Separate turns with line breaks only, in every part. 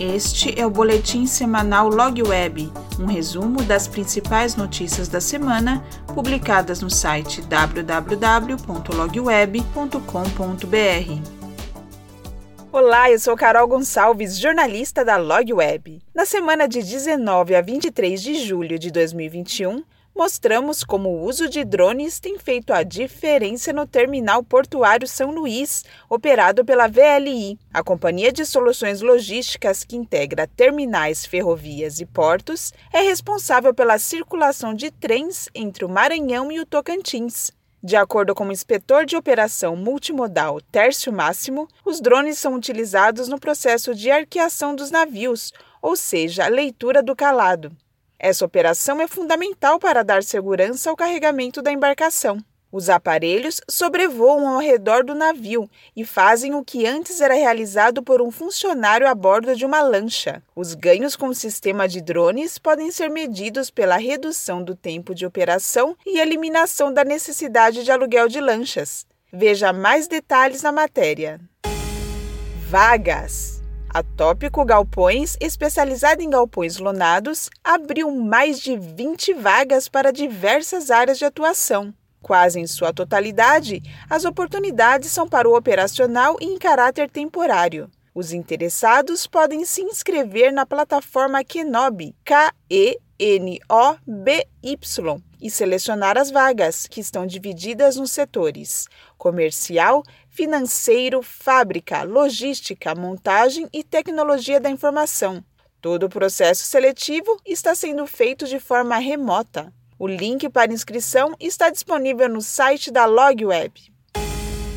Este é o boletim semanal Log Web, um resumo das principais notícias da semana publicadas no site www.logweb.com.br.
Olá, eu sou Carol Gonçalves, jornalista da Log Web. Na semana de 19 a 23 de julho de 2021, mostramos como o uso de drones tem feito a diferença no terminal portuário São Luís, operado pela VLI, a companhia de soluções logísticas que integra terminais, ferrovias e portos, é responsável pela circulação de trens entre o Maranhão e o Tocantins. De acordo com o inspetor de operação multimodal Tércio Máximo, os drones são utilizados no processo de arqueação dos navios, ou seja, a leitura do calado. Essa operação é fundamental para dar segurança ao carregamento da embarcação. Os aparelhos sobrevoam ao redor do navio e fazem o que antes era realizado por um funcionário a bordo de uma lancha. Os ganhos com o sistema de drones podem ser medidos pela redução do tempo de operação e eliminação da necessidade de aluguel de lanchas. Veja mais detalhes na matéria. Vagas. A Tópico Galpões, especializada em galpões lonados, abriu mais de 20 vagas para diversas áreas de atuação. Quase em sua totalidade, as oportunidades são para o operacional e em caráter temporário. Os interessados podem se inscrever na plataforma Kenobi, K-E-N-O-B-Y, e selecionar as vagas, que estão divididas nos setores comercial, financeiro, fábrica, logística, montagem e tecnologia da informação. Todo o processo seletivo está sendo feito de forma remota. O link para inscrição está disponível no site da LogWeb.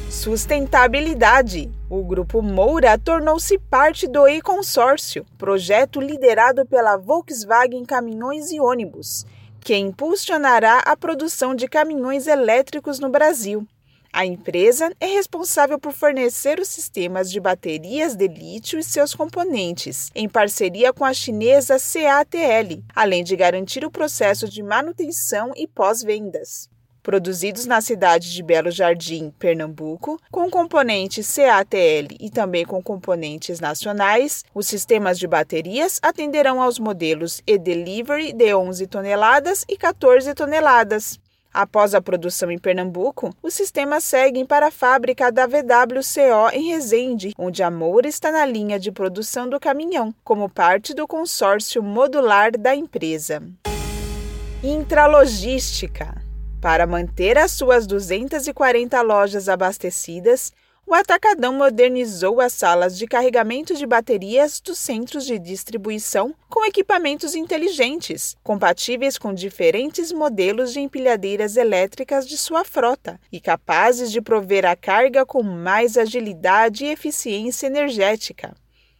Sustentabilidade. O Grupo Moura tornou-se parte do e-consórcio, projeto liderado pela Volkswagen Caminhões e Ônibus, que impulsionará a produção de caminhões elétricos no Brasil. A empresa é responsável por fornecer os sistemas de baterias de lítio e seus componentes, em parceria com a chinesa CATL, além de garantir o processo de manutenção e pós-vendas produzidos na cidade de Belo Jardim, Pernambuco, com componentes CATL e também com componentes nacionais, os sistemas de baterias atenderão aos modelos e-Delivery de 11 toneladas e 14 toneladas. Após a produção em Pernambuco, os sistemas seguem para a fábrica da VWCO em Resende, onde a Moura está na linha de produção do caminhão, como parte do consórcio modular da empresa. Intralogística. Para manter as suas 240 lojas abastecidas, o Atacadão modernizou as salas de carregamento de baterias dos centros de distribuição com equipamentos inteligentes, compatíveis com diferentes modelos de empilhadeiras elétricas de sua frota e capazes de prover a carga com mais agilidade e eficiência energética.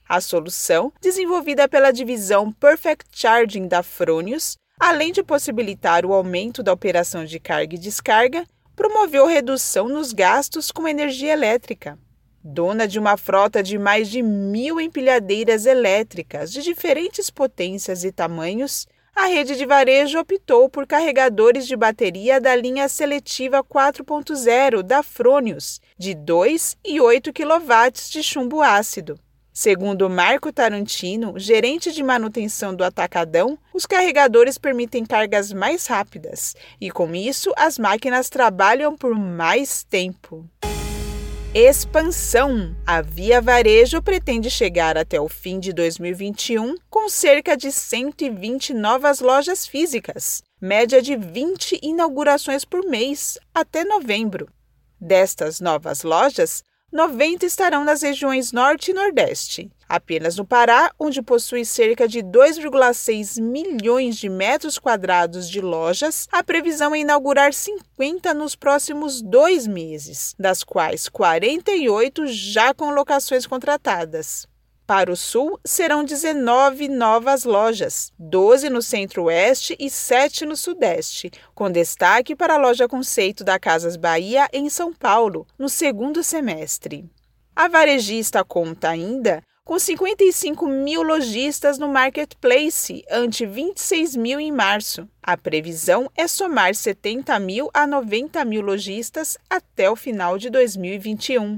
A solução, desenvolvida pela divisão Perfect Charging da Fronius, além de possibilitar o aumento da operação de carga e descarga, promoveu redução nos gastos com energia elétrica. Dona de uma frota de mais de mil empilhadeiras elétricas de diferentes potências e tamanhos, a rede de varejo optou por carregadores de bateria da linha seletiva 4.0 da Fronius, de 2 e 8 kW de chumbo ácido. Segundo Marco Tarantino, gerente de manutenção do Atacadão, os carregadores permitem cargas mais rápidas e, com isso, as máquinas trabalham por mais tempo. Expansão. A Via Varejo pretende chegar até o fim de 2021 com cerca de 120 novas lojas físicas, média de 20 inaugurações por mês até novembro. Destas novas lojas, 90 estarão nas regiões Norte e Nordeste. Apenas no Pará, onde possui cerca de 2,6 milhões de metros quadrados de lojas, a previsão é inaugurar 50 nos próximos dois meses, das quais 48 já com locações contratadas. Para o sul, serão 19 novas lojas, 12 no centro-oeste e 7 no sudeste, com destaque para a loja conceito da Casas Bahia em São Paulo, no segundo semestre. A varejista conta ainda com 55 mil lojistas no marketplace, ante 26 mil em março. A previsão é somar 70 mil a 90 mil lojistas até o final de 2021.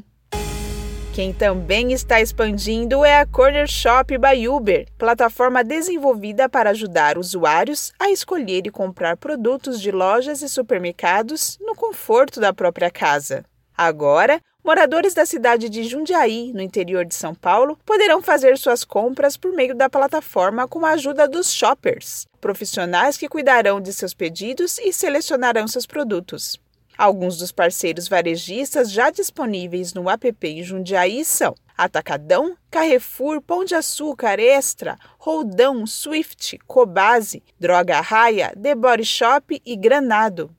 Quem também está expandindo é a Corner Shop by Uber, plataforma desenvolvida para ajudar usuários a escolher e comprar produtos de lojas e supermercados no conforto da própria casa. Agora, moradores da cidade de Jundiaí, no interior de São Paulo, poderão fazer suas compras por meio da plataforma com a ajuda dos shoppers, profissionais que cuidarão de seus pedidos e selecionarão seus produtos. Alguns dos parceiros varejistas já disponíveis no app em Jundiaí são Atacadão, Carrefour, Pão de Açúcar, Extra, Roldão, Swift, Cobase, Droga Raia, The Body Shop e Granado.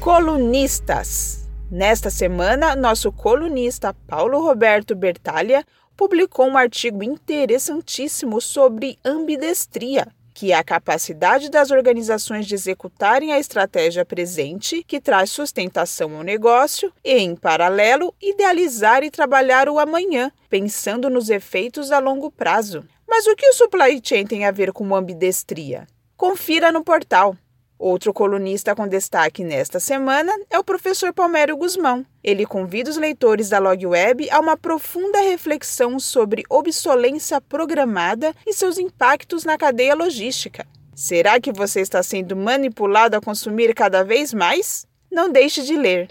Colunistas. Nesta semana, nosso colunista Paulo Roberto Bertalha publicou um artigo interessantíssimo sobre ambidestria que é a capacidade das organizações de executarem a estratégia presente, que traz sustentação ao negócio, e, em paralelo, idealizar e trabalhar o amanhã, pensando nos efeitos a longo prazo. Mas o que o supply chain tem a ver com ambidestria? Confira no portal Outro colunista com destaque nesta semana é o professor Palmério Guzmão. Ele convida os leitores da Log Web a uma profunda reflexão sobre obsolência programada e seus impactos na cadeia logística. Será que você está sendo manipulado a consumir cada vez mais? Não deixe de ler.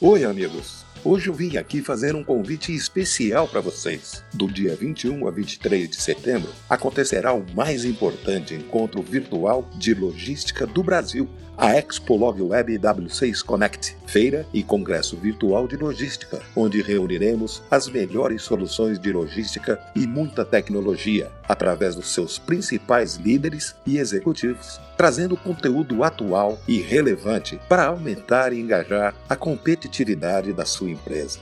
Oi, amigos. Hoje eu vim aqui fazer um convite especial para vocês. Do dia 21 a 23 de setembro acontecerá o mais importante encontro virtual de logística do Brasil, a Expo Log Web W6 Connect, feira e congresso virtual de logística, onde reuniremos as melhores soluções de logística e muita tecnologia, através dos seus principais líderes e executivos trazendo conteúdo atual e relevante para aumentar e engajar a competitividade da sua empresa.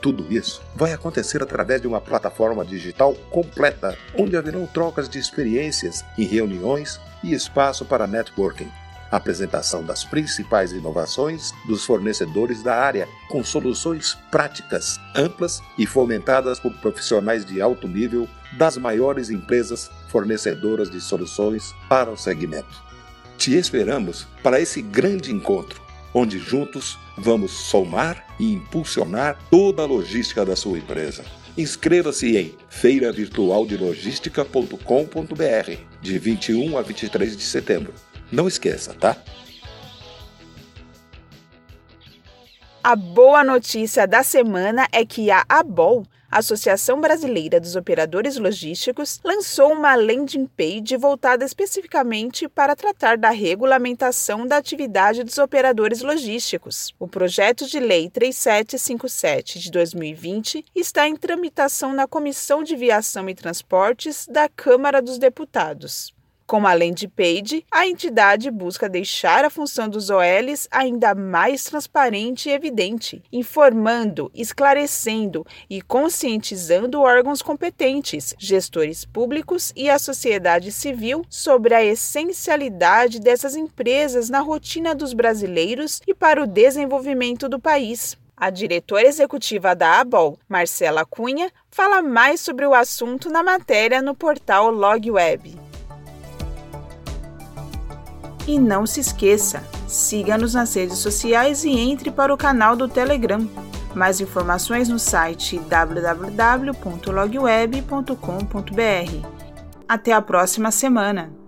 Tudo isso vai acontecer através de uma plataforma digital completa, onde haverão trocas de experiências e reuniões e espaço para networking. Apresentação das principais inovações dos fornecedores da área, com soluções práticas, amplas e fomentadas por profissionais de alto nível das maiores empresas fornecedoras de soluções para o segmento. Te esperamos para esse grande encontro, onde juntos vamos somar e impulsionar toda a logística da sua empresa. Inscreva-se em feiravirtualdelogística.com.br de 21 a 23 de setembro. Não esqueça, tá?
A boa notícia da semana é que a ABOL a Associação Brasileira dos Operadores Logísticos lançou uma landing page voltada especificamente para tratar da regulamentação da atividade dos operadores logísticos. O projeto de lei 3757 de 2020 está em tramitação na Comissão de Viação e Transportes da Câmara dos Deputados. Com a landing page, a entidade busca deixar a função dos OLs ainda mais transparente e evidente, informando, esclarecendo e conscientizando órgãos competentes, gestores públicos e a sociedade civil sobre a essencialidade dessas empresas na rotina dos brasileiros e para o desenvolvimento do país. A diretora executiva da ABOL, Marcela Cunha, fala mais sobre o assunto na matéria no portal LogWeb. E não se esqueça, siga-nos nas redes sociais e entre para o canal do Telegram. Mais informações no site www.logweb.com.br. Até a próxima semana!